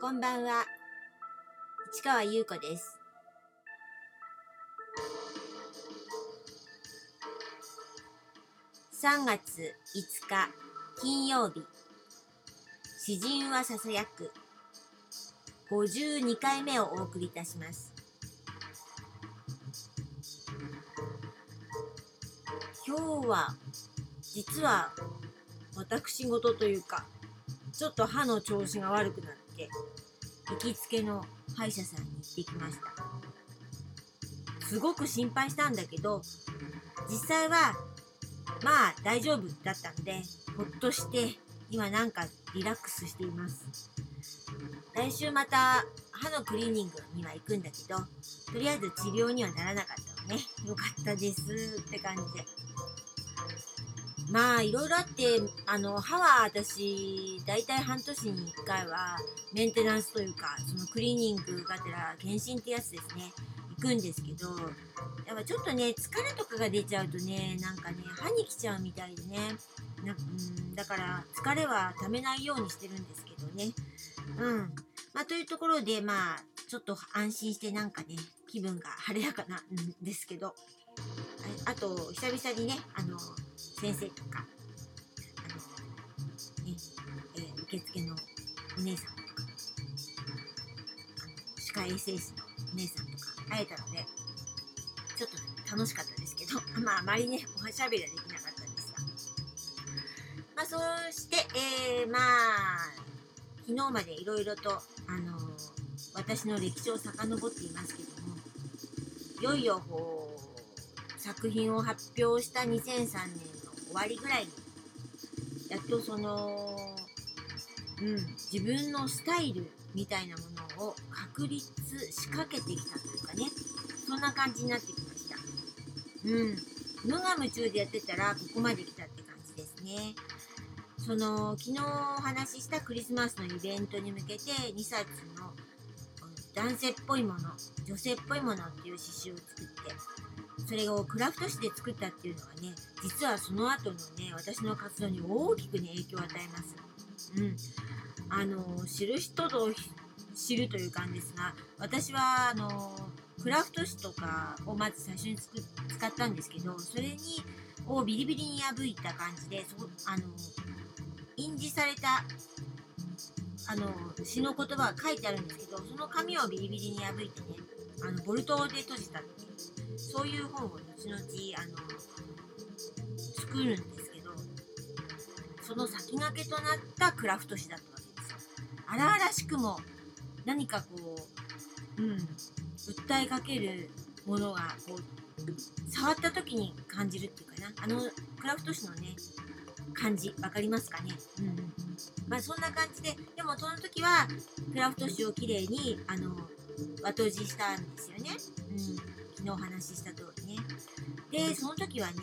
こんばんは。市川優子です。3月5日金曜日。詩人はささやく。52回目をお送りいたします。今日は、実は、私事というか、ちょっと歯の調子が悪くなって、行きつけの歯医者さんに行ってきました。すごく心配したんだけど、実際は、まあ大丈夫だったので、ほっとして、今なんかリラックスしています。来週また歯のクリーニングには行くんだけど、とりあえず治療にはならなかったのね。よかったですって感じで。まあいろいろあってあの歯は私大体半年に1回はメンテナンスというかそのクリーニングがてら検診ってやつですね行くんですけどやっぱちょっとね疲れとかが出ちゃうとねなんかね歯に来ちゃうみたいでねなうんだから疲れはためないようにしてるんですけどね。うん。まあというところでまあちょっと安心してなんかね気分が晴れやかなんですけど。あと久々にねあの先生とかあの、ねえー受付のお姉さんとかあの歯科衛生士のお姉さんとか会えたのでちょっと楽しかったですけど まああまりねおはしゃべりはできなかったんですが。まあそして、えー、まあ昨日までいろいろとあの私の歴史を遡っていますけどもいよいよこう作品を発表した2003年終わりぐらいにやっとその、うん、自分のスタイルみたいなものを確立しかけてきたというかね。そんな感じになってきました。うん。無我夢中でやってたらここまで来たって感じですね。その昨日お話ししたクリスマスのイベントに向けて2冊の男性っぽいもの女性っぽいものっていう刺繍を作ってそれをクラフト紙で作ったっていうのはね実はその後のね私の活動に大きくね影響を与えます。うん。あの知る人ぞ知るという感じですが私はあのクラフト紙とかをまず最初につく使ったんですけどそれにをビリビリに破いた感じでそあの印字されたあの詩の言葉が書いてあるんですけどその紙をビリビリに破いてねあのボルトで閉じたっていうそういう本を後々あの作るんですけどその先駆けとなったクラフト紙だったわけですよ。荒々しくも何かこう、うん、訴えかけるものがこう触った時に感じるっていうかな。あのクラフト紙のね感じ分かりますかね、うんうん、まあそんな感じででもその時はクラフト紙をきれいにあの和閉じしたんですよね、うん、昨日お話しした通りね。でその時はね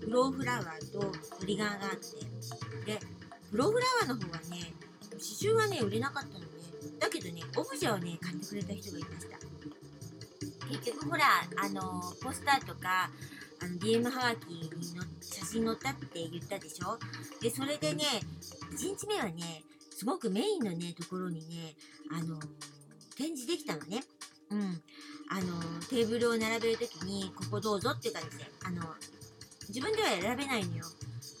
フローフラワーとオリガンがあって。でフローフラワーの方はね刺繍はね売れなかったのね。だけどねオブジェをね買ってくれた人がいました。結局ほらあのポスターとかあの DM はがきにの写真載ったって言ったでしょ？でそれでね1日目はねすごくメインのねところにねあの展示できたのね。うん。あのテーブルを並べる時にここどうぞっていう感じで。あの自分では選べないのよ。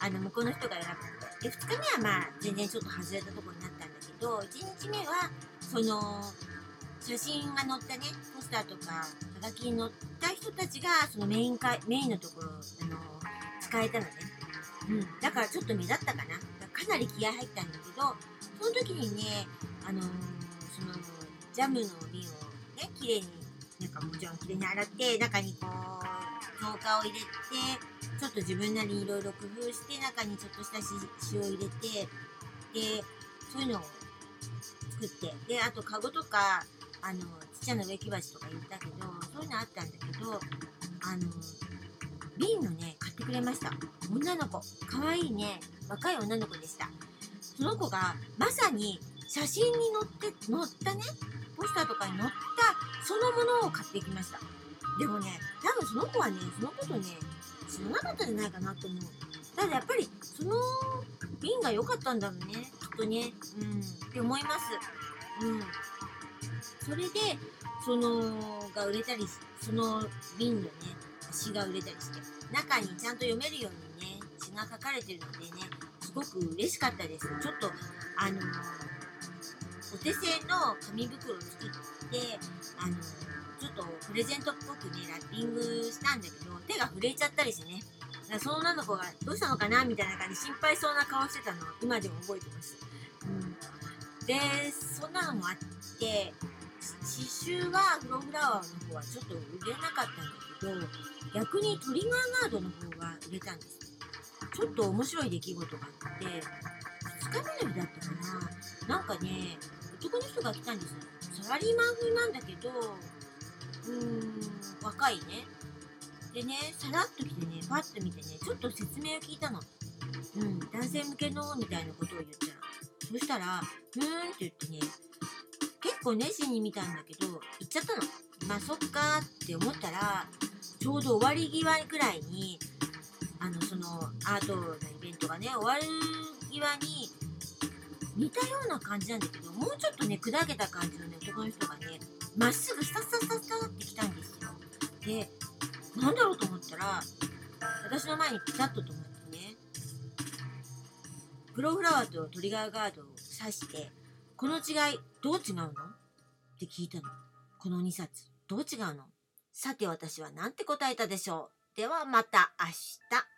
あの向こうの人が選ぶので。2日目はまあ全然ちょっと外れたとこになったんだけど1日目はその写真が載ったね。ポスターとかはがきに載った人たちがそのメインかメインのところあの使えたのね、うん、だからちょっと目立ったかな。かなり気合入ったんだけどその時にねあのー、ジャムの瓶をね綺麗になんかもちろん綺麗に洗って中にこう造花を入れてちょっと自分なりにいろいろ工夫して中にちょっとした塩を入れてでそういうのを作ってであとカゴとかあのちっちゃな植木鉢とか言ったけどそういうのあったんだけどあの瓶のね買ってくれました。女の子。可愛いね。若い女の子でした。その子がまさに写真に載って載ったねポスターとかに載ったそのものを買ってきました。でもね多分その子はねそのことね知らなかったんじゃないかなと思う。ただやっぱりその瓶が良かったんだろうね。きっとね。うん。って思います。うん。それで、その、が売れたり、その瓶のね、詩が売れたりして、中にちゃんと読めるようにね、詩が書かれてるのでね、すごく嬉しかったです。ちょっと、あのーお手製の紙袋を作って、あのちょっとプレゼントっぽくね、ラッピングしたんだけど、手が震えちゃったりしてね、その女の子がどうしたのかなみたいな感じ心配そうな顔してたのを今でも覚えてます。うん、で、そんなのもあって、刺繍はフロフラワーの方はちょっと売れなかったんだけど、逆にトリガーガードの方が売れたんです。ちょっと面白い出来事があって、2日目の日だったかな。なんかね、男の人が来たんですよ。サラリーマン風なんだけど、うーん、若いね。でね、さらっと来てね、パッと見てね、ちょっと説明を聞いたの。うん、男性向けの、みたいなことを言ったら。そしたら、ふーんって言ってね、結構熱心に見たんだけど、行っちゃったの。まあ、そっかって思ったら、ちょうど終わり際くらいに、あの、その、アートのイベントがね、終わる際に、似たような感じなんだけど、もうちょっとね、砕けた感じのね、男の人がね、まっすぐスタスタスタスタって来たんですよ。で、なんだろうと思ったら、私の前にピタッと止まってね、プロフラワーとトリガーガードを指して、この違い、どう違うの？って聞いたの。この2冊、どう違うの？さて私は何て答えたでしょう？ではまた明日。